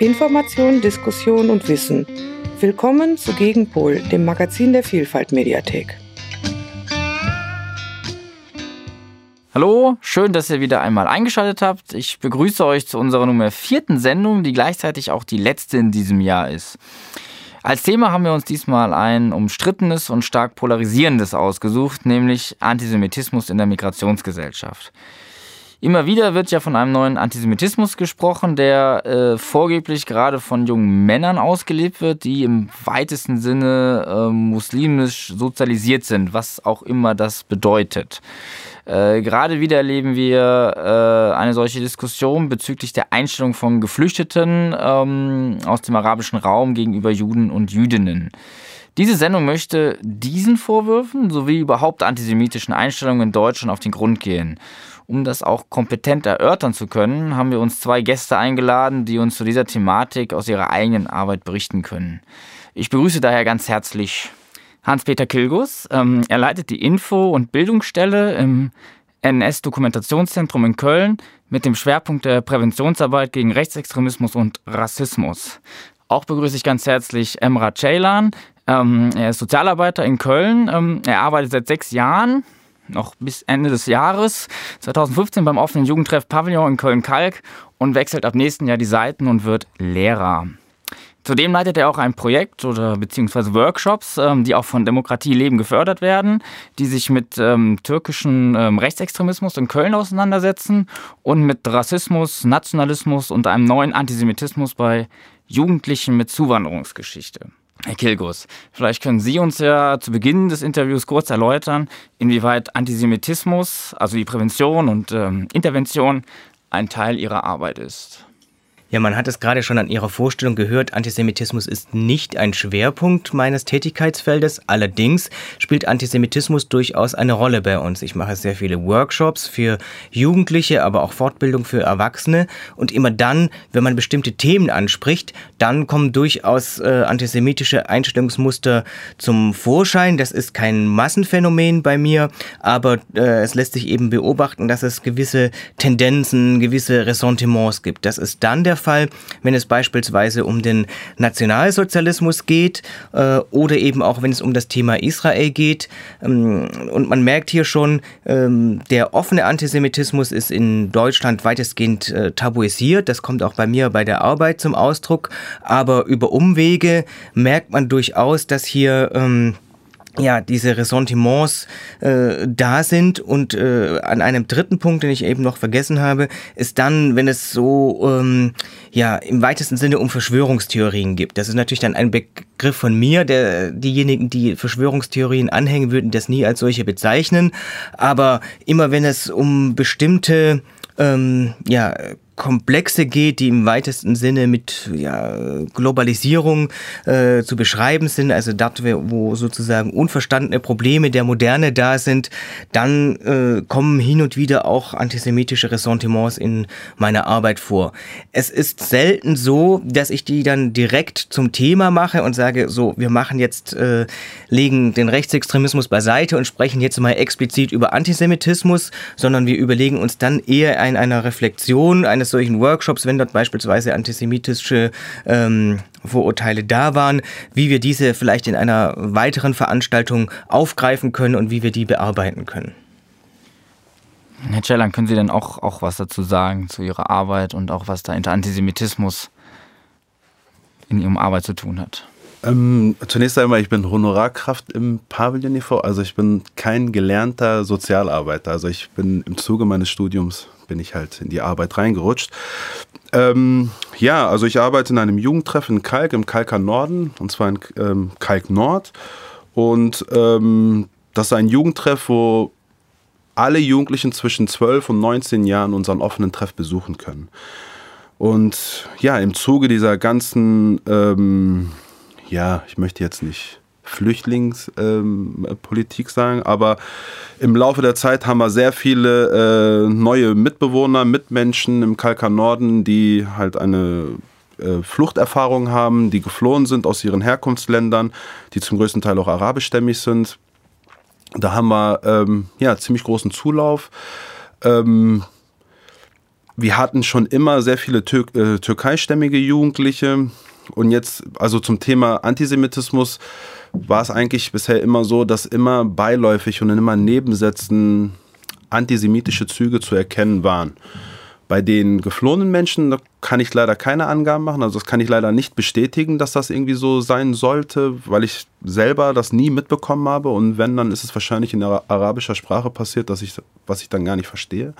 Information, Diskussion und Wissen. Willkommen zu Gegenpol, dem Magazin der Vielfalt Mediathek. Hallo, schön, dass ihr wieder einmal eingeschaltet habt. Ich begrüße euch zu unserer Nummer vierten Sendung, die gleichzeitig auch die letzte in diesem Jahr ist. Als Thema haben wir uns diesmal ein umstrittenes und stark polarisierendes ausgesucht, nämlich Antisemitismus in der Migrationsgesellschaft. Immer wieder wird ja von einem neuen Antisemitismus gesprochen, der äh, vorgeblich gerade von jungen Männern ausgelebt wird, die im weitesten Sinne äh, muslimisch sozialisiert sind, was auch immer das bedeutet. Äh, gerade wieder erleben wir äh, eine solche Diskussion bezüglich der Einstellung von Geflüchteten ähm, aus dem arabischen Raum gegenüber Juden und Jüdinnen. Diese Sendung möchte diesen Vorwürfen sowie überhaupt antisemitischen Einstellungen in Deutschland auf den Grund gehen. Um das auch kompetent erörtern zu können, haben wir uns zwei Gäste eingeladen, die uns zu dieser Thematik aus ihrer eigenen Arbeit berichten können. Ich begrüße daher ganz herzlich Hans-Peter Kilgus. Ähm, er leitet die Info- und Bildungsstelle im NS-Dokumentationszentrum in Köln mit dem Schwerpunkt der Präventionsarbeit gegen Rechtsextremismus und Rassismus. Auch begrüße ich ganz herzlich Emra Ceylan. Ähm, er ist Sozialarbeiter in Köln. Ähm, er arbeitet seit sechs Jahren noch bis Ende des Jahres 2015 beim offenen Jugendtreff Pavillon in Köln-Kalk und wechselt ab nächsten Jahr die Seiten und wird Lehrer. Zudem leitet er auch ein Projekt oder beziehungsweise Workshops, ähm, die auch von Demokratie Leben gefördert werden, die sich mit ähm, türkischen ähm, Rechtsextremismus in Köln auseinandersetzen und mit Rassismus, Nationalismus und einem neuen Antisemitismus bei Jugendlichen mit Zuwanderungsgeschichte. Herr Kilgus, vielleicht können Sie uns ja zu Beginn des Interviews kurz erläutern, inwieweit Antisemitismus, also die Prävention und ähm, Intervention, ein Teil Ihrer Arbeit ist. Ja, man hat es gerade schon an Ihrer Vorstellung gehört, Antisemitismus ist nicht ein Schwerpunkt meines Tätigkeitsfeldes. Allerdings spielt Antisemitismus durchaus eine Rolle bei uns. Ich mache sehr viele Workshops für Jugendliche, aber auch Fortbildung für Erwachsene. Und immer dann, wenn man bestimmte Themen anspricht, dann kommen durchaus äh, antisemitische Einstellungsmuster zum Vorschein. Das ist kein Massenphänomen bei mir, aber äh, es lässt sich eben beobachten, dass es gewisse Tendenzen, gewisse Ressentiments gibt. Das ist dann der Fall, wenn es beispielsweise um den Nationalsozialismus geht äh, oder eben auch wenn es um das Thema Israel geht. Ähm, und man merkt hier schon, ähm, der offene Antisemitismus ist in Deutschland weitestgehend äh, tabuisiert. Das kommt auch bei mir bei der Arbeit zum Ausdruck. Aber über Umwege merkt man durchaus, dass hier ähm, ja, diese Ressentiments äh, da sind. Und äh, an einem dritten Punkt, den ich eben noch vergessen habe, ist dann, wenn es so ähm, ja im weitesten Sinne um Verschwörungstheorien gibt. Das ist natürlich dann ein Begriff von mir. Der, diejenigen, die Verschwörungstheorien anhängen, würden das nie als solche bezeichnen. Aber immer wenn es um bestimmte ähm, ja, Komplexe geht, die im weitesten Sinne mit ja, Globalisierung äh, zu beschreiben sind, also dort, wo sozusagen unverstandene Probleme der Moderne da sind, dann äh, kommen hin und wieder auch antisemitische Ressentiments in meiner Arbeit vor. Es ist selten so, dass ich die dann direkt zum Thema mache und sage, so, wir machen jetzt, äh, legen den Rechtsextremismus beiseite und sprechen jetzt mal explizit über Antisemitismus, sondern wir überlegen uns dann eher in einer Reflexion eines eines solchen Workshops, wenn dort beispielsweise antisemitische ähm, Vorurteile da waren, wie wir diese vielleicht in einer weiteren Veranstaltung aufgreifen können und wie wir die bearbeiten können. Herr Cellan, können Sie denn auch, auch was dazu sagen zu Ihrer Arbeit und auch was da hinter Antisemitismus in Ihrem Arbeit zu tun hat? Ähm, zunächst einmal, ich bin Honorarkraft im Pavillon e.V., also ich bin kein gelernter Sozialarbeiter. Also ich bin im Zuge meines Studiums bin ich halt in die Arbeit reingerutscht. Ähm, ja, also ich arbeite in einem Jugendtreff in Kalk, im Kalker Norden, und zwar in ähm, Kalk Nord. Und ähm, das ist ein Jugendtreff, wo alle Jugendlichen zwischen 12 und 19 Jahren unseren offenen Treff besuchen können. Und ja, im Zuge dieser ganzen, ähm, ja, ich möchte jetzt nicht Flüchtlingspolitik ähm, sagen, aber im Laufe der Zeit haben wir sehr viele äh, neue Mitbewohner, Mitmenschen im Kalkar Norden, die halt eine äh, Fluchterfahrung haben, die geflohen sind aus ihren Herkunftsländern, die zum größten Teil auch arabischstämmig sind. Da haben wir ähm, ja ziemlich großen Zulauf. Ähm, wir hatten schon immer sehr viele Tür äh, türkeistämmige Jugendliche. Und jetzt, also zum Thema Antisemitismus, war es eigentlich bisher immer so, dass immer beiläufig und in immer Nebensätzen antisemitische Züge zu erkennen waren. Bei den geflohenen Menschen da kann ich leider keine Angaben machen. Also das kann ich leider nicht bestätigen, dass das irgendwie so sein sollte, weil ich selber das nie mitbekommen habe. Und wenn, dann ist es wahrscheinlich in arabischer Sprache passiert, dass ich, was ich dann gar nicht verstehe.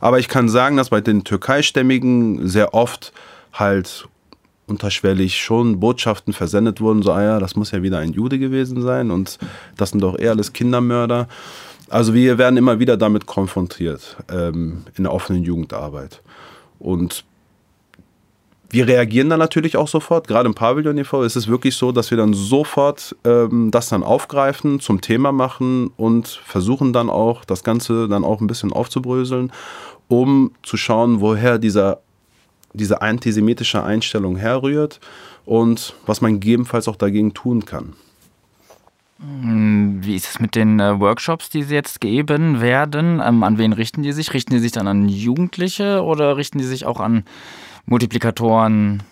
Aber ich kann sagen, dass bei den Türkeistämmigen sehr oft halt unterschwellig schon Botschaften versendet wurden, so, ah ja, das muss ja wieder ein Jude gewesen sein und das sind doch eher alles Kindermörder. Also wir werden immer wieder damit konfrontiert ähm, in der offenen Jugendarbeit. Und wir reagieren dann natürlich auch sofort. Gerade im Pavillon e.V. ist es wirklich so, dass wir dann sofort ähm, das dann aufgreifen, zum Thema machen und versuchen dann auch, das Ganze dann auch ein bisschen aufzubröseln, um zu schauen, woher dieser, diese antisemitische Einstellung herrührt und was man gegebenenfalls auch dagegen tun kann. Hm, wie ist es mit den äh, Workshops, die jetzt geben werden? Ähm, an wen richten die sich? Richten die sich dann an Jugendliche oder richten die sich auch an Multiplikatoren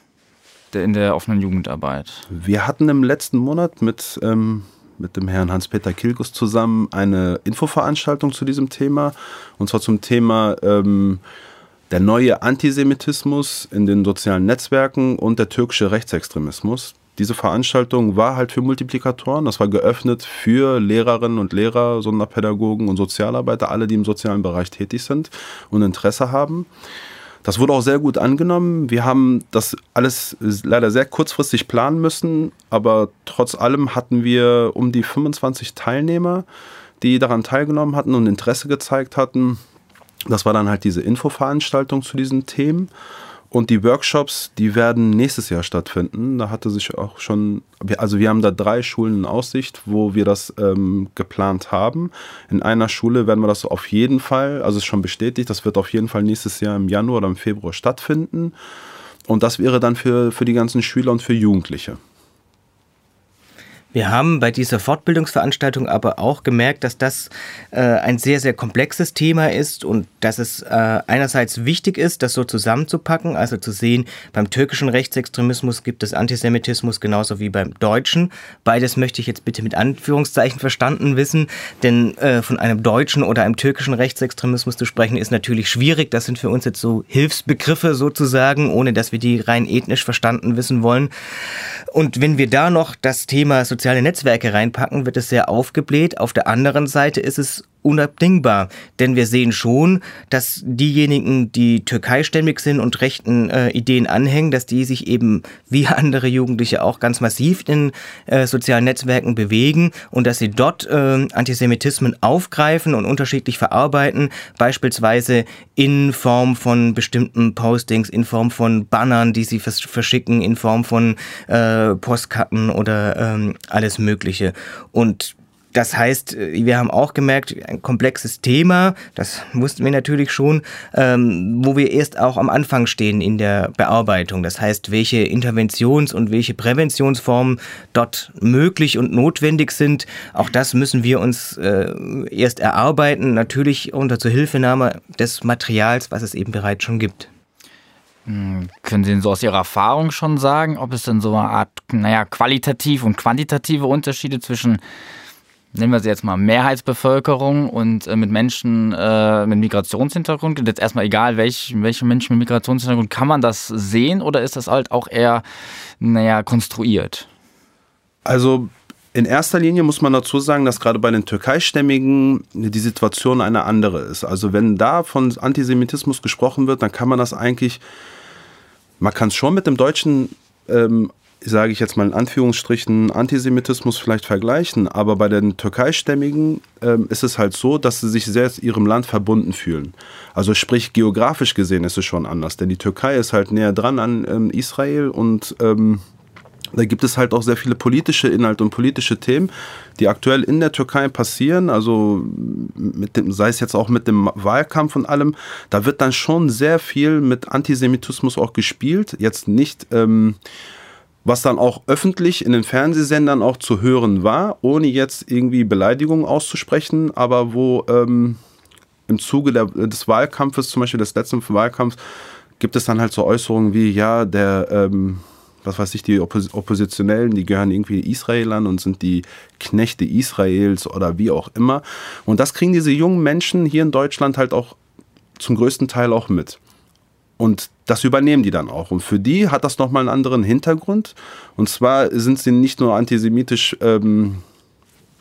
in der offenen Jugendarbeit? Wir hatten im letzten Monat mit, ähm, mit dem Herrn Hans-Peter Kilgus zusammen eine Infoveranstaltung zu diesem Thema. Und zwar zum Thema ähm, der neue Antisemitismus in den sozialen Netzwerken und der türkische Rechtsextremismus diese Veranstaltung war halt für Multiplikatoren. Das war geöffnet für Lehrerinnen und Lehrer, Sonderpädagogen und Sozialarbeiter, alle, die im sozialen Bereich tätig sind und Interesse haben. Das wurde auch sehr gut angenommen. Wir haben das alles leider sehr kurzfristig planen müssen, aber trotz allem hatten wir um die 25 Teilnehmer, die daran teilgenommen hatten und Interesse gezeigt hatten. Das war dann halt diese Infoveranstaltung zu diesen Themen. Und die Workshops, die werden nächstes Jahr stattfinden. Da hatte sich auch schon, also wir haben da drei Schulen in Aussicht, wo wir das ähm, geplant haben. In einer Schule werden wir das auf jeden Fall, also ist schon bestätigt, das wird auf jeden Fall nächstes Jahr im Januar oder im Februar stattfinden. Und das wäre dann für, für die ganzen Schüler und für Jugendliche. Wir haben bei dieser Fortbildungsveranstaltung aber auch gemerkt, dass das äh, ein sehr, sehr komplexes Thema ist und dass es äh, einerseits wichtig ist, das so zusammenzupacken, also zu sehen, beim türkischen Rechtsextremismus gibt es Antisemitismus genauso wie beim deutschen. Beides möchte ich jetzt bitte mit Anführungszeichen verstanden wissen, denn äh, von einem deutschen oder einem türkischen Rechtsextremismus zu sprechen ist natürlich schwierig. Das sind für uns jetzt so Hilfsbegriffe sozusagen, ohne dass wir die rein ethnisch verstanden wissen wollen. Und wenn wir da noch das Thema soziale Netzwerke reinpacken, wird es sehr aufgebläht. Auf der anderen Seite ist es unabdingbar. Denn wir sehen schon, dass diejenigen, die türkeistämmig sind und rechten äh, Ideen anhängen, dass die sich eben wie andere Jugendliche auch ganz massiv in äh, sozialen Netzwerken bewegen und dass sie dort äh, Antisemitismen aufgreifen und unterschiedlich verarbeiten, beispielsweise in Form von bestimmten Postings, in Form von Bannern, die sie vers verschicken, in Form von äh, Postkarten oder ähm, alles Mögliche. Und das heißt, äh, wir haben auch gemerkt, ein komplexes Thema, das wussten wir natürlich schon, ähm, wo wir erst auch am Anfang stehen in der Bearbeitung. Das heißt, welche Interventions- und welche Präventionsformen dort möglich und notwendig sind, auch das müssen wir uns äh, erst erarbeiten, natürlich unter Zuhilfenahme des Materials, was es eben bereits schon gibt. Hm, können Sie denn so aus Ihrer Erfahrung schon sagen, ob es denn so eine Art, naja, qualitativ und quantitative Unterschiede zwischen nehmen wir sie jetzt mal Mehrheitsbevölkerung und äh, mit Menschen äh, mit Migrationshintergrund, und jetzt erstmal egal, welch, welche Menschen mit Migrationshintergrund, kann man das sehen oder ist das halt auch eher, naja, konstruiert? Also in erster Linie muss man dazu sagen, dass gerade bei den Türkeistämmigen die Situation eine andere ist. Also wenn da von Antisemitismus gesprochen wird, dann kann man das eigentlich, man kann es schon mit dem deutschen ähm, sage ich jetzt mal in Anführungsstrichen, Antisemitismus vielleicht vergleichen, aber bei den Türkeistämmigen ähm, ist es halt so, dass sie sich sehr ihrem Land verbunden fühlen. Also sprich, geografisch gesehen ist es schon anders, denn die Türkei ist halt näher dran an ähm, Israel und ähm, da gibt es halt auch sehr viele politische Inhalte und politische Themen, die aktuell in der Türkei passieren. Also dem, sei es jetzt auch mit dem Wahlkampf und allem, da wird dann schon sehr viel mit Antisemitismus auch gespielt. Jetzt nicht ähm, was dann auch öffentlich in den Fernsehsendern auch zu hören war, ohne jetzt irgendwie Beleidigungen auszusprechen, aber wo ähm, im Zuge der, des Wahlkampfes, zum Beispiel des letzten Wahlkampfs, gibt es dann halt so Äußerungen wie, ja, der, ähm, was weiß ich, die Oppos Oppositionellen, die gehören irgendwie Israel an und sind die Knechte Israels oder wie auch immer. Und das kriegen diese jungen Menschen hier in Deutschland halt auch zum größten Teil auch mit. Und das übernehmen die dann auch. Und für die hat das nochmal einen anderen Hintergrund. Und zwar sind sie nicht nur antisemitisch, ähm,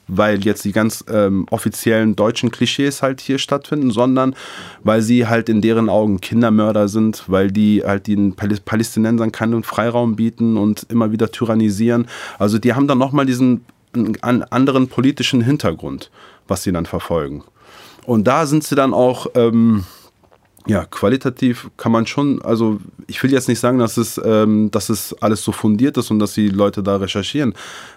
weil jetzt die ganz ähm, offiziellen deutschen Klischees halt hier stattfinden, sondern weil sie halt in deren Augen Kindermörder sind, weil die halt den Palästinensern keinen Freiraum bieten und immer wieder tyrannisieren. Also die haben dann nochmal diesen anderen politischen Hintergrund, was sie dann verfolgen. Und da sind sie dann auch... Ähm, ja, qualitativ kann man schon, also ich will jetzt nicht sagen, dass es, ähm, dass es alles so fundiert ist und dass die Leute da recherchieren.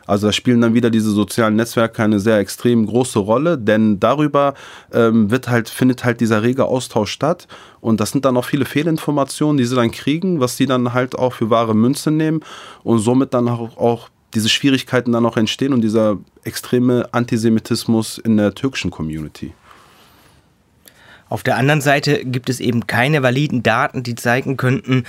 Also da spielen dann wieder diese sozialen Netzwerke eine sehr extrem große Rolle, denn darüber ähm, wird halt, findet halt dieser rege Austausch statt und das sind dann auch viele Fehlinformationen, die sie dann kriegen, was sie dann halt auch für wahre Münze nehmen und somit dann auch, auch diese Schwierigkeiten dann auch entstehen und dieser extreme Antisemitismus in der türkischen Community. Auf der anderen Seite gibt es eben keine validen Daten, die zeigen könnten,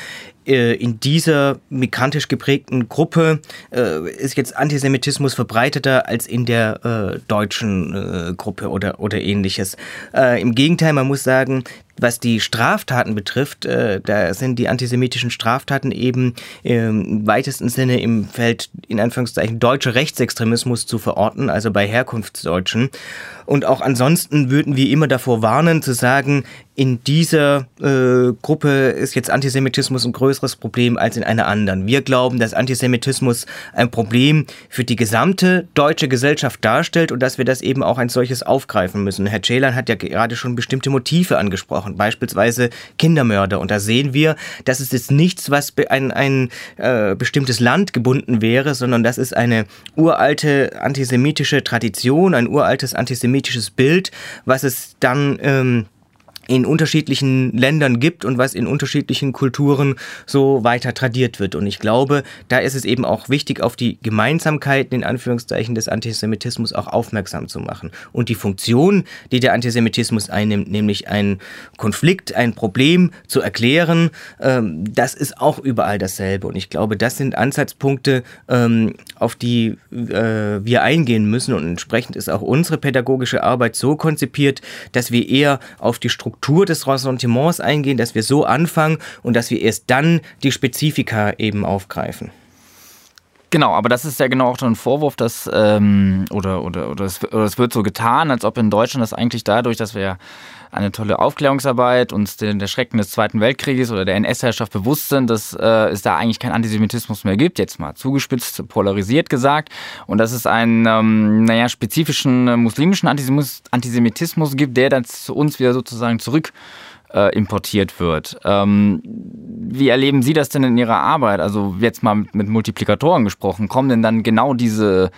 in dieser migrantisch geprägten Gruppe äh, ist jetzt Antisemitismus verbreiteter als in der äh, deutschen äh, Gruppe oder, oder ähnliches. Äh, Im Gegenteil, man muss sagen, was die Straftaten betrifft, äh, da sind die antisemitischen Straftaten eben im weitesten Sinne im Feld, in Anführungszeichen, deutscher Rechtsextremismus zu verorten, also bei Herkunftsdeutschen. Und auch ansonsten würden wir immer davor warnen, zu sagen, in dieser äh, Gruppe ist jetzt Antisemitismus ein größeres Problem als in einer anderen. Wir glauben, dass Antisemitismus ein Problem für die gesamte deutsche Gesellschaft darstellt und dass wir das eben auch ein solches aufgreifen müssen. Herr Ceylan hat ja gerade schon bestimmte Motive angesprochen, beispielsweise Kindermörder. Und da sehen wir, dass es jetzt nichts, was ein, ein äh, bestimmtes Land gebunden wäre, sondern das ist eine uralte antisemitische Tradition, ein uraltes antisemitisches Bild, was es dann ähm, in unterschiedlichen Ländern gibt und was in unterschiedlichen Kulturen so weiter tradiert wird. Und ich glaube, da ist es eben auch wichtig, auf die Gemeinsamkeiten in Anführungszeichen des Antisemitismus auch aufmerksam zu machen. Und die Funktion, die der Antisemitismus einnimmt, nämlich ein Konflikt, ein Problem zu erklären, ähm, das ist auch überall dasselbe. Und ich glaube, das sind Ansatzpunkte, ähm, auf die äh, wir eingehen müssen. Und entsprechend ist auch unsere pädagogische Arbeit so konzipiert, dass wir eher auf die Struktur Struktur des Ressentiments eingehen, dass wir so anfangen und dass wir erst dann die Spezifika eben aufgreifen. Genau, aber das ist ja genau auch so ein Vorwurf, dass, ähm, oder, oder, oder, es, oder es wird so getan, als ob in Deutschland das eigentlich dadurch, dass wir eine tolle Aufklärungsarbeit uns den, der Schrecken des Zweiten Weltkrieges oder der NS-Herrschaft bewusst sind, dass äh, es da eigentlich keinen Antisemitismus mehr gibt, jetzt mal zugespitzt, polarisiert gesagt, und dass es einen, ähm, naja, spezifischen äh, muslimischen Antisemitismus gibt, der dann zu uns wieder sozusagen zurück äh, importiert wird. Ähm, wie erleben Sie das denn in Ihrer Arbeit? Also jetzt mal mit, mit Multiplikatoren gesprochen, kommen denn dann genau diese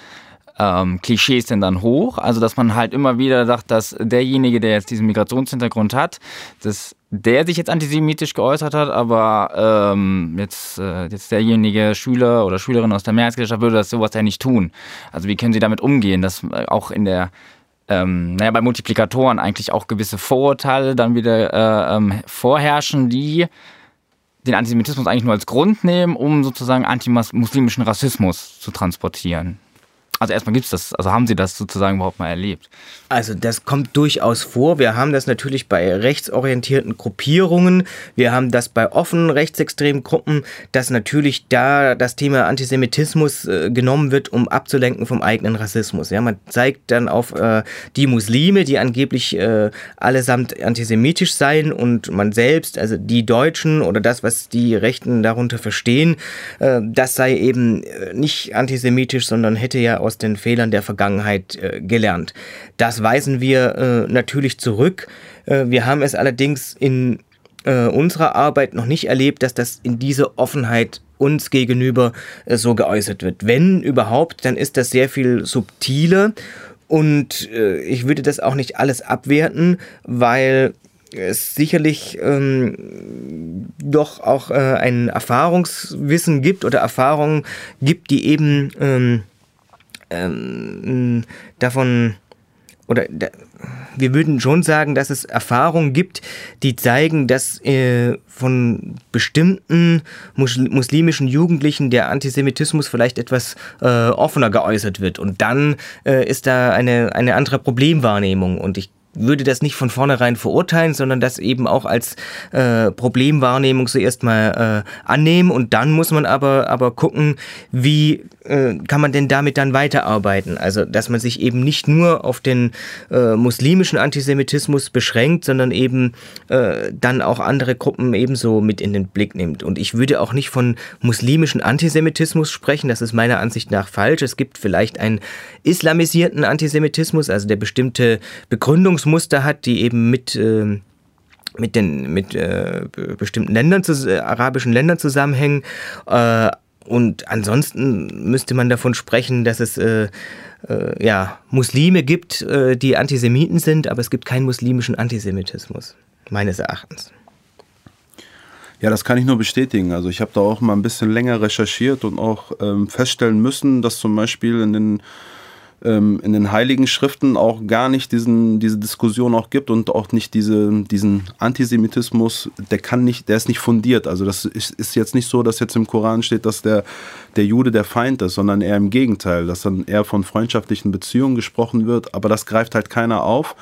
ähm, Klischees denn dann hoch? Also dass man halt immer wieder sagt, dass derjenige, der jetzt diesen Migrationshintergrund hat, dass der sich jetzt antisemitisch geäußert hat, aber ähm, jetzt, äh, jetzt derjenige Schüler oder Schülerin aus der Mehrheitsgesellschaft würde das sowas ja nicht tun. Also wie können Sie damit umgehen, dass äh, auch in der ähm, naja, bei Multiplikatoren eigentlich auch gewisse Vorurteile dann wieder äh, ähm, vorherrschen, die den Antisemitismus eigentlich nur als Grund nehmen, um sozusagen antimuslimischen Rassismus zu transportieren. Also erstmal gibt es das, also haben Sie das sozusagen überhaupt mal erlebt? Also das kommt durchaus vor. Wir haben das natürlich bei rechtsorientierten Gruppierungen. Wir haben das bei offenen rechtsextremen Gruppen, dass natürlich da das Thema Antisemitismus äh, genommen wird, um abzulenken vom eigenen Rassismus. Ja, man zeigt dann auf äh, die Muslime, die angeblich äh, allesamt antisemitisch seien und man selbst, also die Deutschen oder das, was die Rechten darunter verstehen, äh, das sei eben äh, nicht antisemitisch, sondern hätte ja aus den Fehlern der Vergangenheit äh, gelernt. Das weisen wir äh, natürlich zurück. Äh, wir haben es allerdings in äh, unserer Arbeit noch nicht erlebt, dass das in dieser Offenheit uns gegenüber äh, so geäußert wird. Wenn überhaupt, dann ist das sehr viel subtiler und äh, ich würde das auch nicht alles abwerten, weil es sicherlich ähm, doch auch äh, ein Erfahrungswissen gibt oder Erfahrungen gibt, die eben ähm, ähm, davon oder wir würden schon sagen, dass es Erfahrungen gibt, die zeigen, dass äh, von bestimmten muslimischen Jugendlichen der Antisemitismus vielleicht etwas äh, offener geäußert wird. Und dann äh, ist da eine, eine andere Problemwahrnehmung. Und ich würde das nicht von vornherein verurteilen, sondern das eben auch als äh, Problemwahrnehmung zuerst mal äh, annehmen und dann muss man aber, aber gucken, wie äh, kann man denn damit dann weiterarbeiten. Also, dass man sich eben nicht nur auf den äh, muslimischen Antisemitismus beschränkt, sondern eben äh, dann auch andere Gruppen ebenso mit in den Blick nimmt. Und ich würde auch nicht von muslimischen Antisemitismus sprechen, das ist meiner Ansicht nach falsch. Es gibt vielleicht einen islamisierten Antisemitismus, also der bestimmte Begründungs Muster hat, die eben mit äh, mit den mit äh, bestimmten Ländern, äh, arabischen Ländern zusammenhängen. Äh, und ansonsten müsste man davon sprechen, dass es äh, äh, ja Muslime gibt, die Antisemiten sind, aber es gibt keinen muslimischen Antisemitismus meines Erachtens. Ja, das kann ich nur bestätigen. Also ich habe da auch mal ein bisschen länger recherchiert und auch ähm, feststellen müssen, dass zum Beispiel in den ähm, in den Heiligen Schriften auch gar nicht diesen, diese Diskussion auch gibt und auch nicht diese, diesen Antisemitismus, der kann nicht, der ist nicht fundiert. Also das ist, ist jetzt nicht so, dass jetzt im Koran steht, dass der, der Jude der Feind ist, sondern eher im Gegenteil, dass dann eher von freundschaftlichen Beziehungen gesprochen wird, aber das greift halt keiner auf.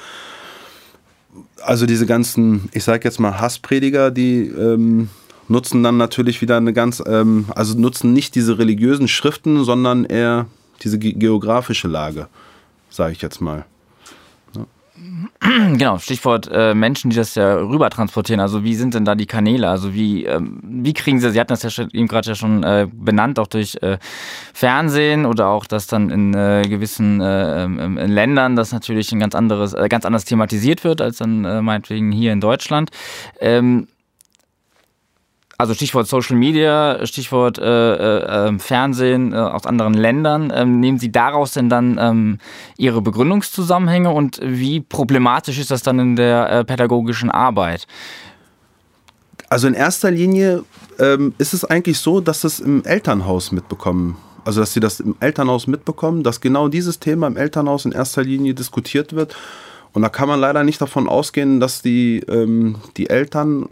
Also diese ganzen, ich sage jetzt mal Hassprediger, die ähm, nutzen dann natürlich wieder eine ganz, ähm, also nutzen nicht diese religiösen Schriften, sondern eher diese geografische Lage, sage ich jetzt mal. Genau, Stichwort äh, Menschen, die das ja rüber transportieren. Also wie sind denn da die Kanäle? Also wie, ähm, wie kriegen sie, Sie hatten das ja schon, eben gerade ja schon äh, benannt, auch durch äh, Fernsehen oder auch das dann in äh, gewissen äh, ähm, in Ländern, das natürlich ein ganz anderes, äh, ganz anders thematisiert wird als dann meinetwegen hier in Deutschland. Ähm, also Stichwort Social Media, Stichwort äh, äh, ähm, Fernsehen äh, aus anderen Ländern. Ähm, nehmen Sie daraus denn dann ähm, Ihre Begründungszusammenhänge und wie problematisch ist das dann in der äh, pädagogischen Arbeit? Also in erster Linie ähm, ist es eigentlich so, dass es im Elternhaus mitbekommen also dass sie das im Elternhaus mitbekommen, dass genau dieses Thema im Elternhaus in erster Linie diskutiert wird. Und da kann man leider nicht davon ausgehen, dass die, ähm, die Eltern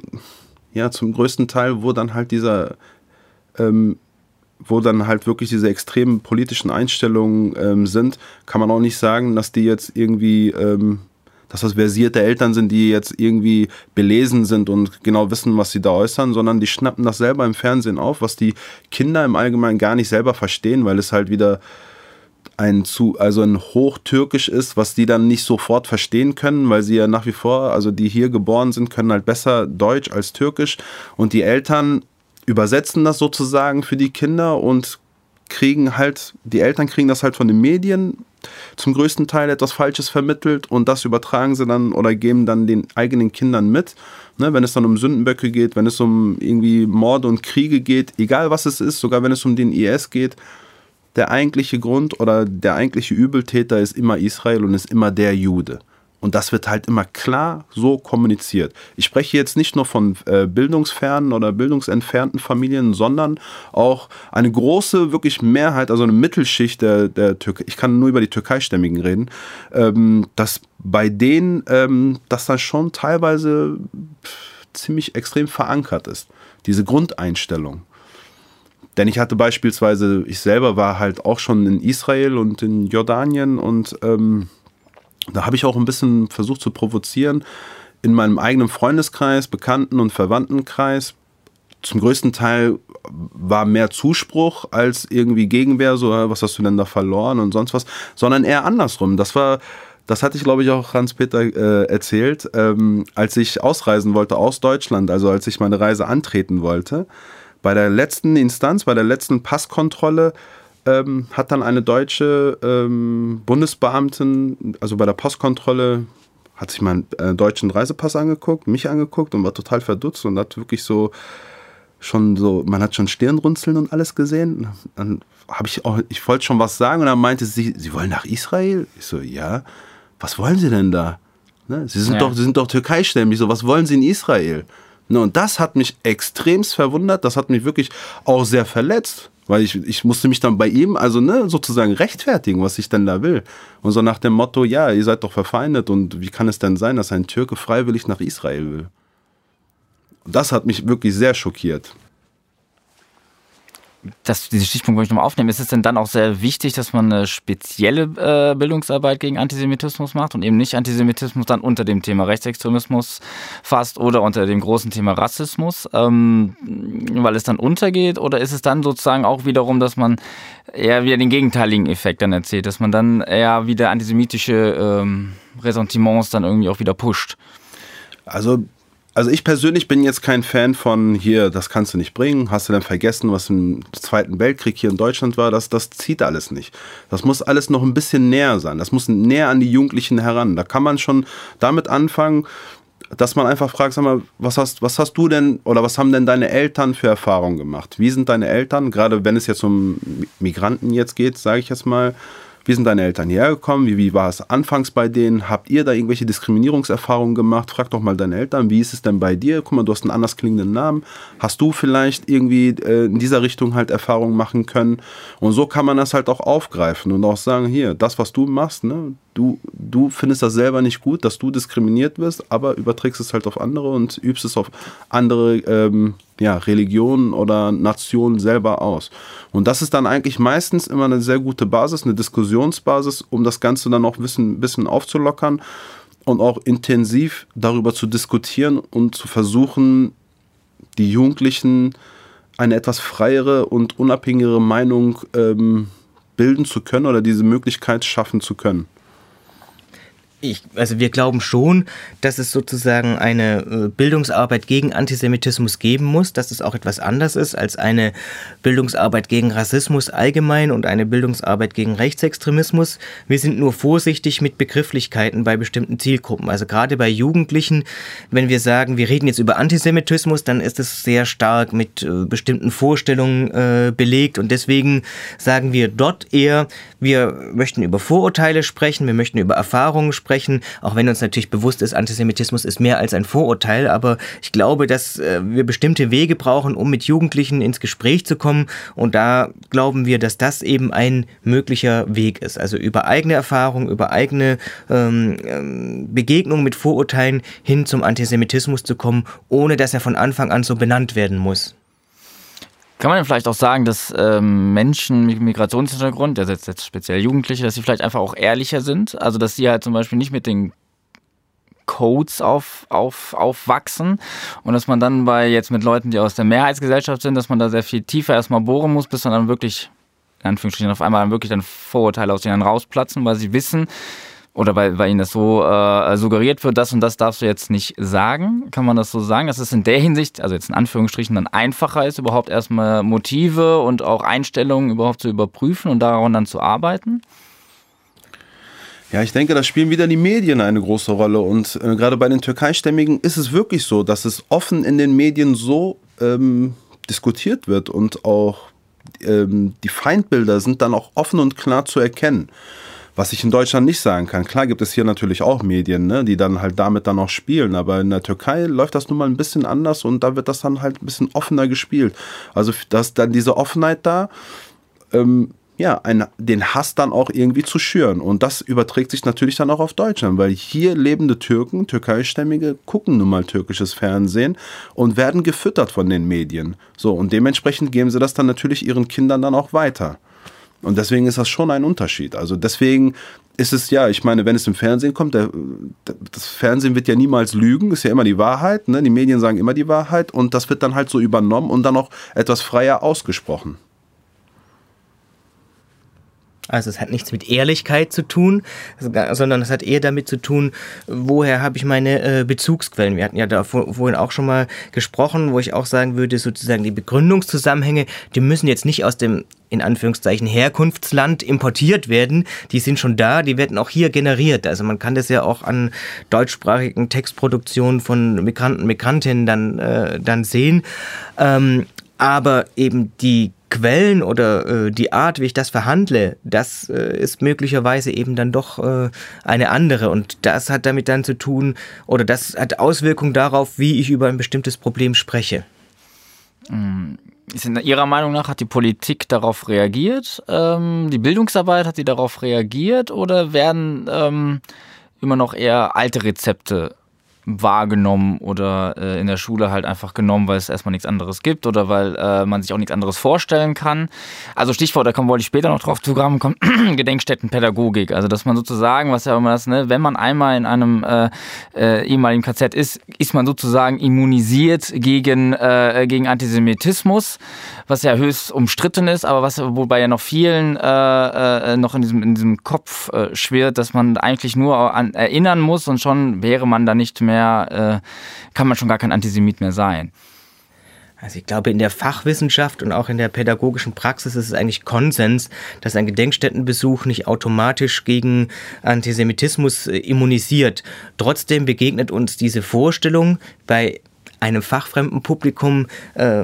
ja, zum größten Teil, wo dann halt dieser, ähm, wo dann halt wirklich diese extremen politischen Einstellungen ähm, sind, kann man auch nicht sagen, dass die jetzt irgendwie, ähm, dass das versierte Eltern sind, die jetzt irgendwie belesen sind und genau wissen, was sie da äußern, sondern die schnappen das selber im Fernsehen auf, was die Kinder im Allgemeinen gar nicht selber verstehen, weil es halt wieder ein zu, also ein Hochtürkisch ist, was die dann nicht sofort verstehen können, weil sie ja nach wie vor, also die hier geboren sind, können halt besser Deutsch als Türkisch und die Eltern übersetzen das sozusagen für die Kinder und kriegen halt, die Eltern kriegen das halt von den Medien zum größten Teil etwas Falsches vermittelt und das übertragen sie dann oder geben dann den eigenen Kindern mit. Ne, wenn es dann um Sündenböcke geht, wenn es um irgendwie Morde und Kriege geht, egal was es ist, sogar wenn es um den IS geht, der eigentliche Grund oder der eigentliche Übeltäter ist immer Israel und ist immer der Jude. Und das wird halt immer klar so kommuniziert. Ich spreche jetzt nicht nur von äh, bildungsfernen oder bildungsentfernten Familien, sondern auch eine große, wirklich Mehrheit, also eine Mittelschicht der, der Türkei, ich kann nur über die Türkeistämmigen reden, ähm, dass bei denen ähm, das dann schon teilweise ziemlich extrem verankert ist. Diese Grundeinstellung. Denn ich hatte beispielsweise, ich selber war halt auch schon in Israel und in Jordanien und ähm, da habe ich auch ein bisschen versucht zu provozieren in meinem eigenen Freundeskreis, Bekannten- und Verwandtenkreis. Zum größten Teil war mehr Zuspruch als irgendwie Gegenwehr, so was hast du denn da verloren und sonst was, sondern eher andersrum. Das war, das hatte ich glaube ich auch Hans-Peter äh, erzählt, ähm, als ich ausreisen wollte aus Deutschland, also als ich meine Reise antreten wollte bei der letzten Instanz, bei der letzten Passkontrolle, ähm, hat dann eine deutsche ähm, Bundesbeamtin, also bei der Passkontrolle, hat sich meinen äh, deutschen Reisepass angeguckt, mich angeguckt und war total verdutzt und hat wirklich so schon so, man hat schon Stirnrunzeln und alles gesehen. Dann habe ich auch, ich wollte schon was sagen und dann meinte sie, Sie wollen nach Israel? Ich so, ja. Was wollen Sie denn da? Ne? Sie sind ja. doch, Sie sind doch Türkeistämmig. So, was wollen Sie in Israel? Ne, und das hat mich extremst verwundert, das hat mich wirklich auch sehr verletzt, Weil ich, ich musste mich dann bei ihm, also ne, sozusagen rechtfertigen, was ich denn da will. Und so nach dem Motto, ja, ihr seid doch verfeindet und wie kann es denn sein, dass ein Türke freiwillig nach Israel will? Das hat mich wirklich sehr schockiert dass diese Stichpunkt wollte ich nochmal aufnehmen. Ist es denn dann auch sehr wichtig, dass man eine spezielle äh, Bildungsarbeit gegen Antisemitismus macht und eben nicht Antisemitismus dann unter dem Thema Rechtsextremismus fasst oder unter dem großen Thema Rassismus, ähm, weil es dann untergeht? Oder ist es dann sozusagen auch wiederum, dass man eher wieder den gegenteiligen Effekt dann erzählt, dass man dann eher wieder antisemitische ähm, Ressentiments dann irgendwie auch wieder pusht? Also also ich persönlich bin jetzt kein Fan von hier, das kannst du nicht bringen. Hast du denn vergessen, was im Zweiten Weltkrieg hier in Deutschland war? Das, das zieht alles nicht. Das muss alles noch ein bisschen näher sein. Das muss näher an die Jugendlichen heran. Da kann man schon damit anfangen, dass man einfach fragt, sag mal, was hast, was hast du denn oder was haben denn deine Eltern für Erfahrungen gemacht? Wie sind deine Eltern, gerade wenn es jetzt um Migranten jetzt geht, sage ich jetzt mal, wie sind deine Eltern hierher gekommen? Wie, wie war es anfangs bei denen? Habt ihr da irgendwelche Diskriminierungserfahrungen gemacht? Frag doch mal deine Eltern, wie ist es denn bei dir? Guck mal, du hast einen anders klingenden Namen. Hast du vielleicht irgendwie äh, in dieser Richtung halt Erfahrungen machen können? Und so kann man das halt auch aufgreifen und auch sagen, hier, das, was du machst, ne, du, du findest das selber nicht gut, dass du diskriminiert wirst, aber überträgst es halt auf andere und übst es auf andere ähm, ja, Religionen oder Nationen selber aus. Und das ist dann eigentlich meistens immer eine sehr gute Basis, eine Diskussionsbasis, um das Ganze dann auch ein bisschen, bisschen aufzulockern und auch intensiv darüber zu diskutieren und zu versuchen, die Jugendlichen eine etwas freiere und unabhängigere Meinung ähm, bilden zu können oder diese Möglichkeit schaffen zu können ich, also wir glauben schon, dass es sozusagen eine äh, Bildungsarbeit gegen Antisemitismus geben muss, dass es auch etwas anders ist als eine Bildungsarbeit gegen Rassismus allgemein und eine Bildungsarbeit gegen Rechtsextremismus. Wir sind nur vorsichtig mit Begrifflichkeiten bei bestimmten Zielgruppen. Also gerade bei Jugendlichen, wenn wir sagen, wir reden jetzt über Antisemitismus, dann ist es sehr stark mit äh, bestimmten Vorstellungen äh, belegt und deswegen sagen wir dort eher, wir möchten über Vorurteile sprechen, wir möchten über Erfahrungen sprechen, sprechen, auch wenn uns natürlich bewusst ist, Antisemitismus ist mehr als ein Vorurteil, aber ich glaube, dass äh, wir bestimmte Wege brauchen, um mit Jugendlichen ins Gespräch zu kommen und da glauben wir, dass das eben ein möglicher Weg ist. Also über eigene Erfahrung, über eigene ähm, ähm Begegnung mit Vorurteilen hin zum Antisemitismus zu kommen, ohne dass er von Anfang an so benannt werden muss. Kann man vielleicht auch sagen, dass ähm, Menschen mit Migrationshintergrund, der setzt jetzt speziell Jugendliche, dass sie vielleicht einfach auch ehrlicher sind? Also, dass sie halt zum Beispiel nicht mit den Codes auf, auf, aufwachsen und dass man dann bei jetzt mit Leuten, die aus der Mehrheitsgesellschaft sind, dass man da sehr viel tiefer erstmal bohren muss, bis man dann wirklich, in Anführungsstrichen, auf einmal dann wirklich dann Vorurteile aus ihnen rausplatzen, weil sie wissen, oder weil, weil ihnen das so äh, suggeriert wird, das und das darfst du jetzt nicht sagen. Kann man das so sagen, dass es in der Hinsicht, also jetzt in Anführungsstrichen, dann einfacher ist, überhaupt erstmal Motive und auch Einstellungen überhaupt zu überprüfen und daran dann zu arbeiten? Ja, ich denke, da spielen wieder die Medien eine große Rolle. Und äh, gerade bei den Türkeistämmigen ist es wirklich so, dass es offen in den Medien so ähm, diskutiert wird und auch ähm, die Feindbilder sind dann auch offen und klar zu erkennen. Was ich in Deutschland nicht sagen kann. Klar gibt es hier natürlich auch Medien, ne, die dann halt damit dann auch spielen, aber in der Türkei läuft das nun mal ein bisschen anders und da wird das dann halt ein bisschen offener gespielt. Also, dass dann diese Offenheit da, ähm, ja, ein, den Hass dann auch irgendwie zu schüren. Und das überträgt sich natürlich dann auch auf Deutschland, weil hier lebende Türken, türkeistämmige, gucken nun mal türkisches Fernsehen und werden gefüttert von den Medien. So, und dementsprechend geben sie das dann natürlich ihren Kindern dann auch weiter. Und deswegen ist das schon ein Unterschied. Also deswegen ist es ja, ich meine, wenn es im Fernsehen kommt, der, das Fernsehen wird ja niemals lügen, ist ja immer die Wahrheit, ne? die Medien sagen immer die Wahrheit und das wird dann halt so übernommen und dann auch etwas freier ausgesprochen. Also es hat nichts mit Ehrlichkeit zu tun, sondern es hat eher damit zu tun, woher habe ich meine äh, Bezugsquellen. Wir hatten ja da vorhin auch schon mal gesprochen, wo ich auch sagen würde, sozusagen die Begründungszusammenhänge, die müssen jetzt nicht aus dem in Anführungszeichen Herkunftsland importiert werden, die sind schon da, die werden auch hier generiert. Also man kann das ja auch an deutschsprachigen Textproduktionen von Migranten, Migrantinnen dann, äh, dann sehen. Ähm, aber eben die Quellen oder äh, die Art, wie ich das verhandle, das äh, ist möglicherweise eben dann doch äh, eine andere. Und das hat damit dann zu tun, oder das hat Auswirkungen darauf, wie ich über ein bestimmtes Problem spreche. Mm, ist in Ihrer Meinung nach, hat die Politik darauf reagiert? Ähm, die Bildungsarbeit hat sie darauf reagiert oder werden ähm, immer noch eher alte Rezepte wahrgenommen oder äh, in der Schule halt einfach genommen, weil es erstmal nichts anderes gibt oder weil äh, man sich auch nichts anderes vorstellen kann. Also Stichwort, da kommen wollte ich später noch drauf zu kommt Gedenkstättenpädagogik. Also dass man sozusagen, was ja immer das, ne, wenn man einmal in einem äh, äh, ehemaligen KZ ist, ist man sozusagen immunisiert gegen, äh, gegen Antisemitismus, was ja höchst umstritten ist, aber was wobei ja noch vielen äh, äh, noch in diesem, in diesem Kopf äh, schwirrt, dass man eigentlich nur an erinnern muss und schon wäre man da nicht mehr mehr, äh, kann man schon gar kein Antisemit mehr sein. Also ich glaube, in der Fachwissenschaft und auch in der pädagogischen Praxis ist es eigentlich Konsens, dass ein Gedenkstättenbesuch nicht automatisch gegen Antisemitismus äh, immunisiert. Trotzdem begegnet uns diese Vorstellung bei einem fachfremden Publikum äh,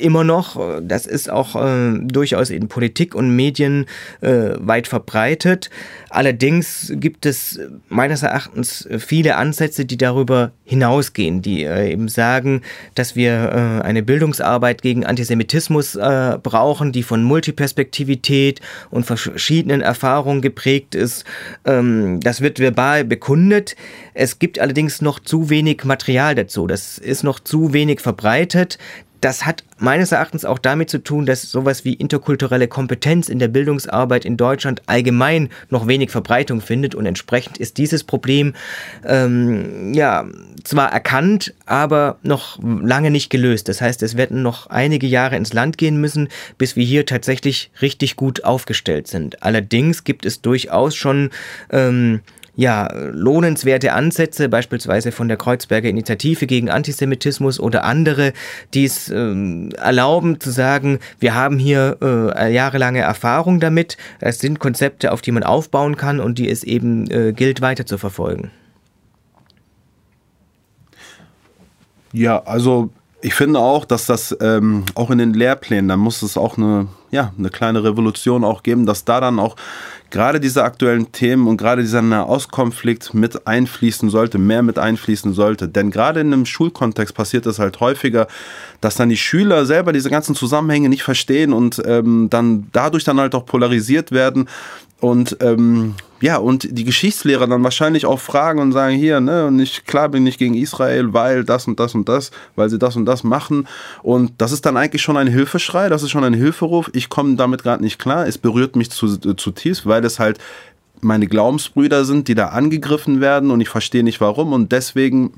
immer noch. Das ist auch äh, durchaus in Politik und Medien äh, weit verbreitet. Allerdings gibt es meines Erachtens viele Ansätze, die darüber hinausgehen, die äh, eben sagen, dass wir äh, eine Bildungsarbeit gegen Antisemitismus äh, brauchen, die von Multiperspektivität und verschiedenen Erfahrungen geprägt ist. Ähm, das wird verbal bekundet. Es gibt allerdings noch zu wenig Material dazu. Das ist noch zu wenig verbreitet das hat meines Erachtens auch damit zu tun, dass sowas wie interkulturelle Kompetenz in der Bildungsarbeit in Deutschland allgemein noch wenig Verbreitung findet und entsprechend ist dieses Problem ähm, ja zwar erkannt, aber noch lange nicht gelöst. Das heißt, es werden noch einige Jahre ins Land gehen müssen, bis wir hier tatsächlich richtig gut aufgestellt sind. Allerdings gibt es durchaus schon ähm, ja, lohnenswerte Ansätze, beispielsweise von der Kreuzberger Initiative gegen Antisemitismus oder andere, die es ähm, erlauben zu sagen, wir haben hier äh, jahrelange Erfahrung damit, es sind Konzepte, auf die man aufbauen kann und die es eben äh, gilt weiter zu verfolgen. Ja, also ich finde auch, dass das ähm, auch in den Lehrplänen, da muss es auch eine, ja, eine kleine Revolution auch geben, dass da dann auch gerade diese aktuellen Themen und gerade dieser Nahostkonflikt mit einfließen sollte, mehr mit einfließen sollte. Denn gerade in einem Schulkontext passiert es halt häufiger, dass dann die Schüler selber diese ganzen Zusammenhänge nicht verstehen und ähm, dann dadurch dann halt auch polarisiert werden und ähm, ja, und die Geschichtslehrer dann wahrscheinlich auch fragen und sagen, hier, ne, und ich, klar bin ich gegen Israel, weil das und das und das, weil sie das und das machen. Und das ist dann eigentlich schon ein Hilfeschrei, das ist schon ein Hilferuf. Ich komme damit gerade nicht klar. Es berührt mich zu, zutiefst, weil es halt meine Glaubensbrüder sind, die da angegriffen werden und ich verstehe nicht warum. Und deswegen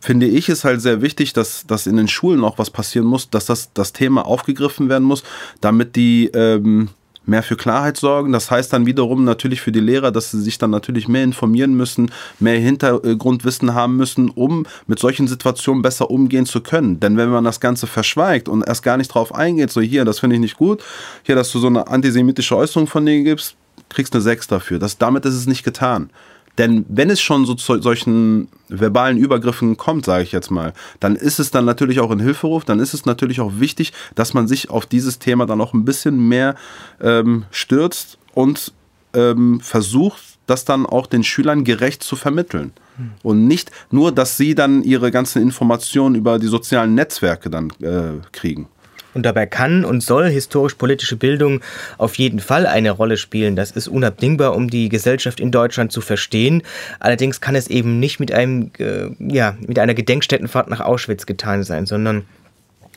finde ich es halt sehr wichtig, dass, dass in den Schulen auch was passieren muss, dass das, das Thema aufgegriffen werden muss, damit die, ähm, mehr für Klarheit sorgen. Das heißt dann wiederum natürlich für die Lehrer, dass sie sich dann natürlich mehr informieren müssen, mehr Hintergrundwissen haben müssen, um mit solchen Situationen besser umgehen zu können. Denn wenn man das Ganze verschweigt und erst gar nicht drauf eingeht, so hier, das finde ich nicht gut, hier, dass du so eine antisemitische Äußerung von dir gibst, kriegst eine 6 dafür. Das, damit ist es nicht getan. Denn wenn es schon so zu solchen verbalen Übergriffen kommt, sage ich jetzt mal, dann ist es dann natürlich auch ein Hilferuf, dann ist es natürlich auch wichtig, dass man sich auf dieses Thema dann auch ein bisschen mehr ähm, stürzt und ähm, versucht, das dann auch den Schülern gerecht zu vermitteln. Hm. Und nicht nur, dass sie dann ihre ganzen Informationen über die sozialen Netzwerke dann äh, kriegen. Und dabei kann und soll historisch-politische Bildung auf jeden Fall eine Rolle spielen. Das ist unabdingbar, um die Gesellschaft in Deutschland zu verstehen. Allerdings kann es eben nicht mit einem, äh, ja, mit einer Gedenkstättenfahrt nach Auschwitz getan sein, sondern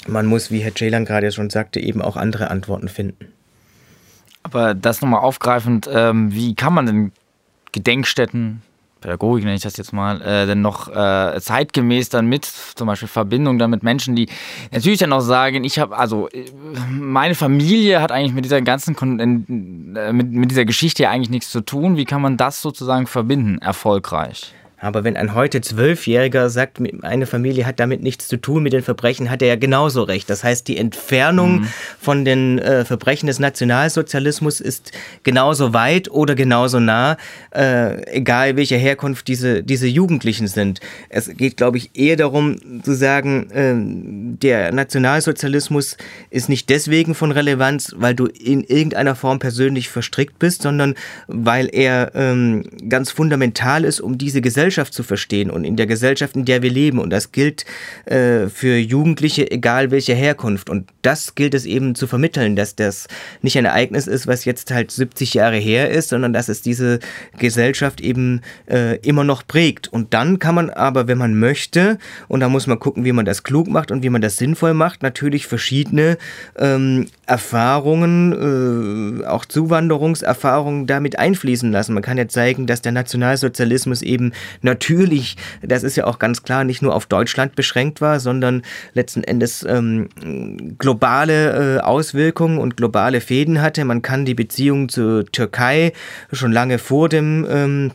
man muss, wie Herr Ceylan gerade schon sagte, eben auch andere Antworten finden. Aber das nochmal aufgreifend, ähm, wie kann man denn Gedenkstätten Pädagogik nenne ich das jetzt mal, äh, denn noch äh, zeitgemäß dann mit zum Beispiel Verbindung dann mit Menschen, die natürlich dann auch sagen, ich habe, also äh, meine Familie hat eigentlich mit dieser ganzen, äh, mit, mit dieser Geschichte eigentlich nichts zu tun. Wie kann man das sozusagen verbinden, erfolgreich? Aber wenn ein heute Zwölfjähriger sagt, eine Familie hat damit nichts zu tun mit den Verbrechen, hat er ja genauso recht. Das heißt, die Entfernung mhm. von den äh, Verbrechen des Nationalsozialismus ist genauso weit oder genauso nah, äh, egal welche Herkunft diese, diese Jugendlichen sind. Es geht, glaube ich, eher darum zu sagen, äh, der Nationalsozialismus ist nicht deswegen von Relevanz, weil du in irgendeiner Form persönlich verstrickt bist, sondern weil er ähm, ganz fundamental ist, um diese Gesellschaft Gesellschaft zu verstehen und in der Gesellschaft, in der wir leben. Und das gilt äh, für Jugendliche, egal welche Herkunft. Und das gilt es eben zu vermitteln, dass das nicht ein Ereignis ist, was jetzt halt 70 Jahre her ist, sondern dass es diese Gesellschaft eben äh, immer noch prägt. Und dann kann man aber, wenn man möchte, und da muss man gucken, wie man das klug macht und wie man das sinnvoll macht, natürlich verschiedene ähm, Erfahrungen, äh, auch Zuwanderungserfahrungen damit einfließen lassen. Man kann ja zeigen, dass der Nationalsozialismus eben natürlich, das ist ja auch ganz klar, nicht nur auf Deutschland beschränkt war, sondern letzten Endes ähm, globale äh, Auswirkungen und globale Fäden hatte. Man kann die Beziehung zur Türkei schon lange vor dem ähm,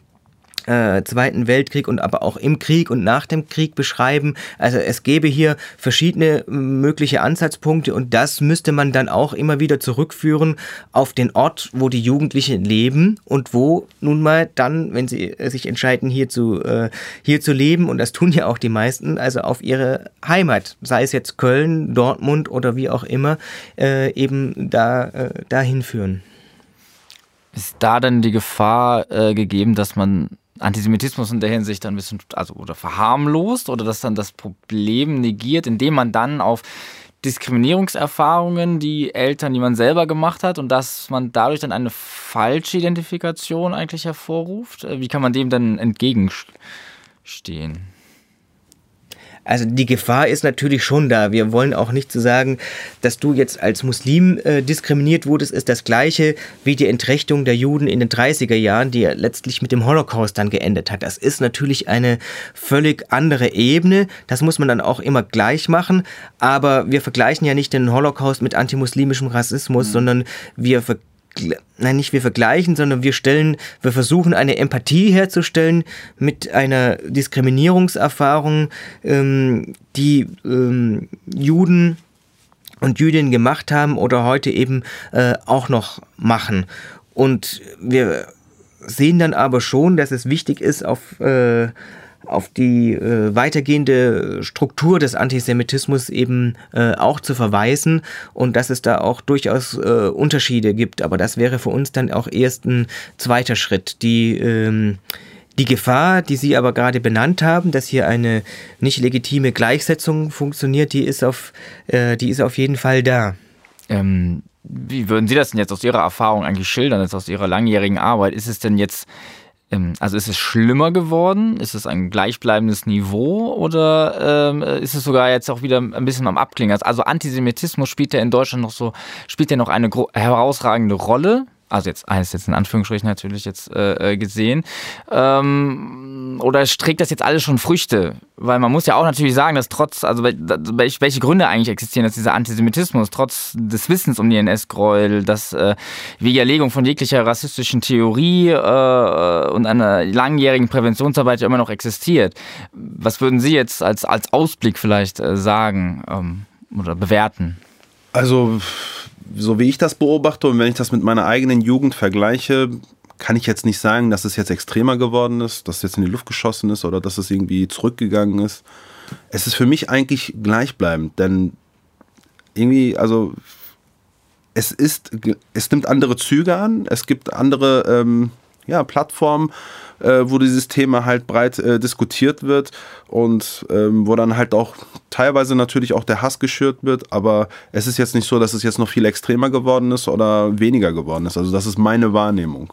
äh, Zweiten Weltkrieg und aber auch im Krieg und nach dem Krieg beschreiben. Also es gäbe hier verschiedene mögliche Ansatzpunkte und das müsste man dann auch immer wieder zurückführen auf den Ort, wo die Jugendlichen leben und wo nun mal dann, wenn sie sich entscheiden, hier zu, äh, hier zu leben, und das tun ja auch die meisten, also auf ihre Heimat, sei es jetzt Köln, Dortmund oder wie auch immer, äh, eben da, äh, dahin führen. Ist da denn die Gefahr äh, gegeben, dass man Antisemitismus in der Hinsicht dann ein bisschen, also oder verharmlost oder dass dann das Problem negiert, indem man dann auf Diskriminierungserfahrungen, die Eltern, die man selber gemacht hat und dass man dadurch dann eine falsche Identifikation eigentlich hervorruft? Äh, wie kann man dem dann entgegenstehen? Also die Gefahr ist natürlich schon da. Wir wollen auch nicht zu so sagen, dass du jetzt als Muslim äh, diskriminiert wurdest, ist das gleiche wie die Entrechtung der Juden in den 30er Jahren, die ja letztlich mit dem Holocaust dann geendet hat. Das ist natürlich eine völlig andere Ebene. Das muss man dann auch immer gleich machen. Aber wir vergleichen ja nicht den Holocaust mit antimuslimischem Rassismus, mhm. sondern wir vergleichen nein, nicht wir vergleichen, sondern wir stellen, wir versuchen eine Empathie herzustellen mit einer Diskriminierungserfahrung, ähm, die ähm, Juden und Jüdinnen gemacht haben oder heute eben äh, auch noch machen. Und wir sehen dann aber schon, dass es wichtig ist, auf äh, auf die äh, weitergehende Struktur des Antisemitismus eben äh, auch zu verweisen und dass es da auch durchaus äh, Unterschiede gibt. Aber das wäre für uns dann auch erst ein zweiter Schritt. Die, ähm, die Gefahr, die Sie aber gerade benannt haben, dass hier eine nicht legitime Gleichsetzung funktioniert, die ist auf, äh, die ist auf jeden Fall da. Ähm, wie würden Sie das denn jetzt aus Ihrer Erfahrung eigentlich schildern, jetzt aus Ihrer langjährigen Arbeit? Ist es denn jetzt also ist es schlimmer geworden? Ist es ein gleichbleibendes Niveau oder ähm, ist es sogar jetzt auch wieder ein bisschen am Abklingen? Also Antisemitismus spielt ja in Deutschland noch so, spielt ja noch eine herausragende Rolle also jetzt eines jetzt in Anführungsstrichen natürlich jetzt äh, äh, gesehen, ähm, oder trägt das jetzt alles schon Früchte? Weil man muss ja auch natürlich sagen, dass trotz, also welche Gründe eigentlich existieren, dass dieser Antisemitismus trotz des Wissens um die NS-Gräuel, dass äh, Widerlegung von jeglicher rassistischen Theorie äh, und einer langjährigen Präventionsarbeit ja immer noch existiert. Was würden Sie jetzt als, als Ausblick vielleicht äh, sagen ähm, oder bewerten? Also so wie ich das beobachte und wenn ich das mit meiner eigenen Jugend vergleiche, kann ich jetzt nicht sagen, dass es jetzt extremer geworden ist, dass es jetzt in die Luft geschossen ist oder dass es irgendwie zurückgegangen ist. Es ist für mich eigentlich gleichbleibend, denn irgendwie, also es ist, es nimmt andere Züge an, es gibt andere ähm, ja, Plattformen, äh, wo dieses Thema halt breit äh, diskutiert wird und ähm, wo dann halt auch teilweise natürlich auch der Hass geschürt wird, aber es ist jetzt nicht so, dass es jetzt noch viel extremer geworden ist oder weniger geworden ist. Also das ist meine Wahrnehmung.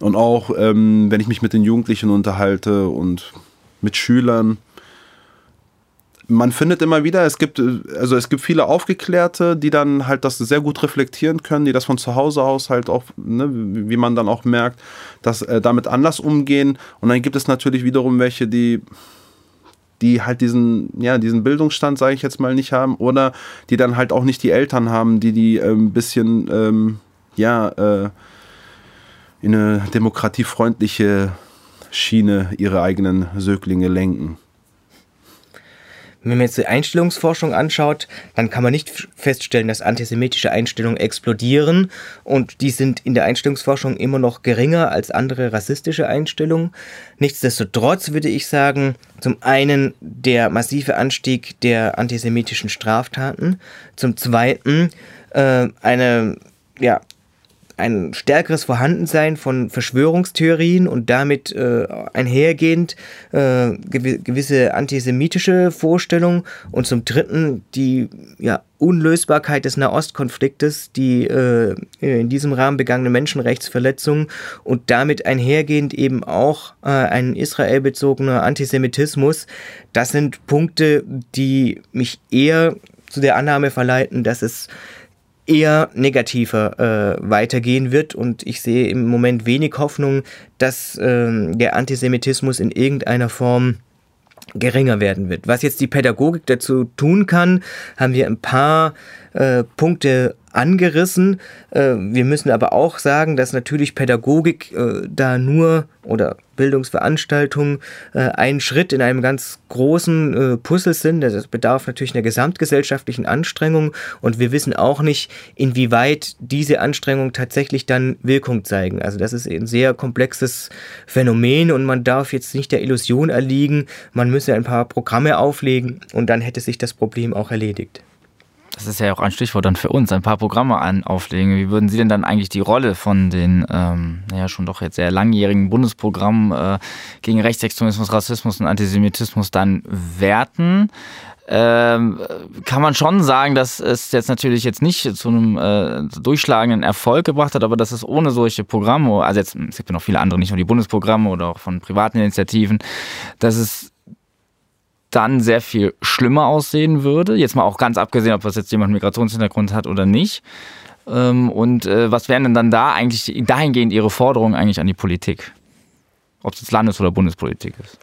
Und auch ähm, wenn ich mich mit den Jugendlichen unterhalte und mit Schülern, man findet immer wieder, es gibt, also es gibt viele Aufgeklärte, die dann halt das sehr gut reflektieren können, die das von zu Hause aus halt auch, ne, wie man dann auch merkt, dass äh, damit anders umgehen. Und dann gibt es natürlich wiederum welche, die die halt diesen, ja, diesen Bildungsstand, sage ich jetzt mal, nicht haben oder die dann halt auch nicht die Eltern haben, die die ein ähm, bisschen, ähm, ja, äh, in eine demokratiefreundliche Schiene ihre eigenen Söglinge lenken. Wenn man jetzt die Einstellungsforschung anschaut, dann kann man nicht feststellen, dass antisemitische Einstellungen explodieren und die sind in der Einstellungsforschung immer noch geringer als andere rassistische Einstellungen. Nichtsdestotrotz würde ich sagen, zum einen der massive Anstieg der antisemitischen Straftaten, zum zweiten äh, eine ja, ein stärkeres Vorhandensein von Verschwörungstheorien und damit äh, einhergehend äh, gewisse antisemitische Vorstellungen und zum Dritten die ja, Unlösbarkeit des Nahostkonfliktes, die äh, in diesem Rahmen begangene Menschenrechtsverletzungen und damit einhergehend eben auch äh, ein israelbezogener Antisemitismus. Das sind Punkte, die mich eher zu der Annahme verleiten, dass es eher negativer äh, weitergehen wird und ich sehe im Moment wenig Hoffnung, dass äh, der Antisemitismus in irgendeiner Form geringer werden wird. Was jetzt die Pädagogik dazu tun kann, haben wir ein paar äh, Punkte angerissen. Äh, wir müssen aber auch sagen, dass natürlich Pädagogik äh, da nur oder Bildungsveranstaltungen äh, ein Schritt in einem ganz großen Puzzle sind. Das bedarf natürlich einer gesamtgesellschaftlichen Anstrengung und wir wissen auch nicht, inwieweit diese Anstrengungen tatsächlich dann Wirkung zeigen. Also das ist ein sehr komplexes Phänomen und man darf jetzt nicht der Illusion erliegen, man müsse ein paar Programme auflegen und dann hätte sich das Problem auch erledigt das ist ja auch ein Stichwort dann für uns, ein paar Programme an, auflegen. Wie würden Sie denn dann eigentlich die Rolle von den, ähm, naja, schon doch jetzt sehr langjährigen Bundesprogrammen äh, gegen Rechtsextremismus, Rassismus und Antisemitismus dann werten? Ähm, kann man schon sagen, dass es jetzt natürlich jetzt nicht zu einem äh, durchschlagenden Erfolg gebracht hat, aber dass es ohne solche Programme, also jetzt, es gibt ja noch viele andere, nicht nur die Bundesprogramme oder auch von privaten Initiativen, dass es dann sehr viel schlimmer aussehen würde. Jetzt mal auch ganz abgesehen, ob das jetzt jemand Migrationshintergrund hat oder nicht. Ähm, und äh, was wären denn dann da eigentlich dahingehend Ihre Forderungen eigentlich an die Politik? Ob es jetzt Landes- oder Bundespolitik ist?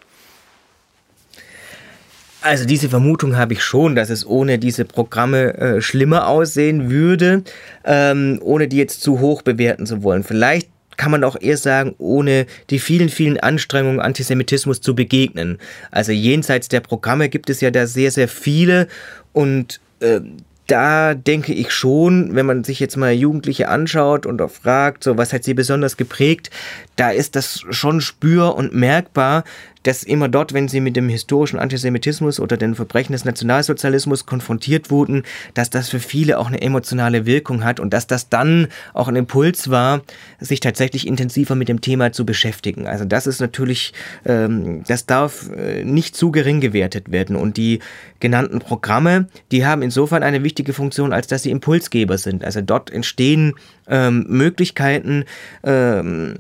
Also diese Vermutung habe ich schon, dass es ohne diese Programme äh, schlimmer aussehen würde, ähm, ohne die jetzt zu hoch bewerten zu wollen. Vielleicht kann man auch eher sagen, ohne die vielen, vielen Anstrengungen, Antisemitismus zu begegnen. Also jenseits der Programme gibt es ja da sehr, sehr viele und äh, da denke ich schon, wenn man sich jetzt mal Jugendliche anschaut und auch fragt, so was hat sie besonders geprägt, da ist das schon spür und merkbar, dass immer dort, wenn sie mit dem historischen Antisemitismus oder den Verbrechen des Nationalsozialismus konfrontiert wurden, dass das für viele auch eine emotionale Wirkung hat und dass das dann auch ein Impuls war, sich tatsächlich intensiver mit dem Thema zu beschäftigen. Also das ist natürlich, ähm, das darf äh, nicht zu gering gewertet werden. Und die genannten Programme, die haben insofern eine wichtige Funktion, als dass sie Impulsgeber sind. Also dort entstehen ähm, Möglichkeiten, ähm,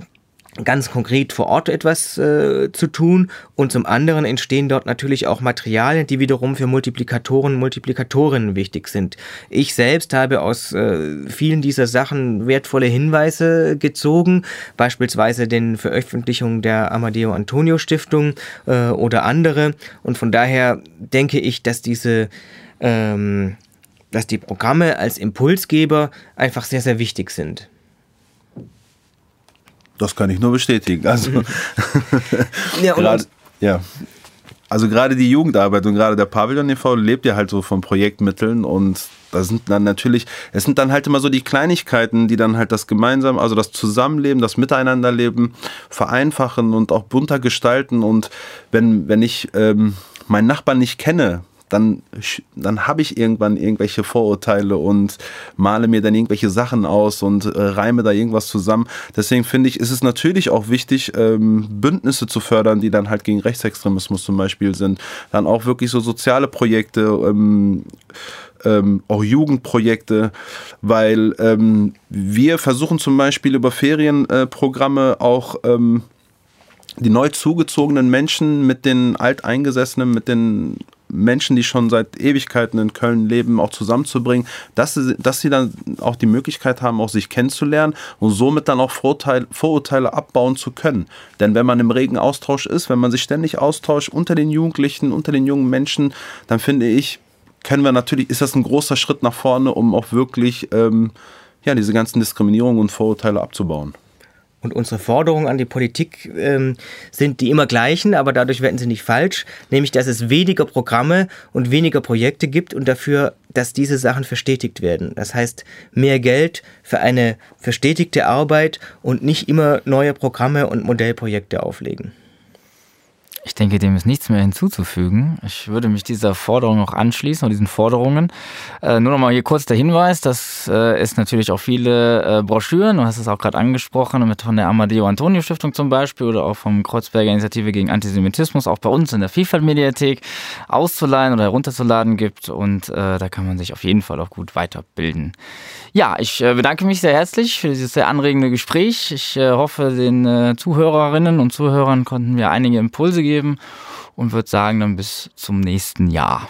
ganz konkret vor Ort etwas äh, zu tun und zum anderen entstehen dort natürlich auch Materialien, die wiederum für Multiplikatoren und Multiplikatorinnen wichtig sind. Ich selbst habe aus äh, vielen dieser Sachen wertvolle Hinweise gezogen, beispielsweise den Veröffentlichungen der Amadeo Antonio Stiftung äh, oder andere und von daher denke ich, dass diese ähm, dass die Programme als Impulsgeber einfach sehr, sehr wichtig sind. Das kann ich nur bestätigen. Also, ja, grade, ja. also gerade die Jugendarbeit und gerade der Pavillon e.V. lebt ja halt so von Projektmitteln und da sind dann natürlich, es sind dann halt immer so die Kleinigkeiten, die dann halt das gemeinsam, also das Zusammenleben, das Miteinanderleben vereinfachen und auch bunter gestalten. Und wenn, wenn ich ähm, meinen Nachbarn nicht kenne, dann, dann habe ich irgendwann irgendwelche Vorurteile und male mir dann irgendwelche Sachen aus und äh, reime da irgendwas zusammen. Deswegen finde ich, ist es natürlich auch wichtig, ähm, Bündnisse zu fördern, die dann halt gegen Rechtsextremismus zum Beispiel sind. Dann auch wirklich so soziale Projekte, ähm, ähm, auch Jugendprojekte, weil ähm, wir versuchen zum Beispiel über Ferienprogramme äh, auch ähm, die neu zugezogenen Menschen mit den Alteingesessenen, mit den Menschen, die schon seit Ewigkeiten in Köln leben, auch zusammenzubringen, dass sie, dass sie dann auch die Möglichkeit haben, auch sich kennenzulernen und somit dann auch Vorurteile, Vorurteile abbauen zu können. Denn wenn man im regen Austausch ist, wenn man sich ständig austauscht unter den Jugendlichen, unter den jungen Menschen, dann finde ich, können wir natürlich, ist das ein großer Schritt nach vorne, um auch wirklich ähm, ja, diese ganzen Diskriminierungen und Vorurteile abzubauen. Und unsere Forderungen an die Politik ähm, sind die immer gleichen, aber dadurch werden sie nicht falsch, nämlich dass es weniger Programme und weniger Projekte gibt und dafür, dass diese Sachen verstetigt werden. Das heißt, mehr Geld für eine verstetigte Arbeit und nicht immer neue Programme und Modellprojekte auflegen. Ich denke, dem ist nichts mehr hinzuzufügen. Ich würde mich dieser Forderung noch anschließen und diesen Forderungen. Äh, nur noch mal hier kurz der Hinweis, dass äh, es natürlich auch viele äh, Broschüren, du hast es auch gerade angesprochen, mit von der Amadeo Antonio Stiftung zum Beispiel oder auch vom Kreuzberger Initiative gegen Antisemitismus, auch bei uns in der Vielfalt-Mediathek auszuleihen oder herunterzuladen gibt. Und äh, da kann man sich auf jeden Fall auch gut weiterbilden. Ja, ich äh, bedanke mich sehr herzlich für dieses sehr anregende Gespräch. Ich äh, hoffe, den äh, Zuhörerinnen und Zuhörern konnten wir einige Impulse geben und würde sagen, dann bis zum nächsten Jahr.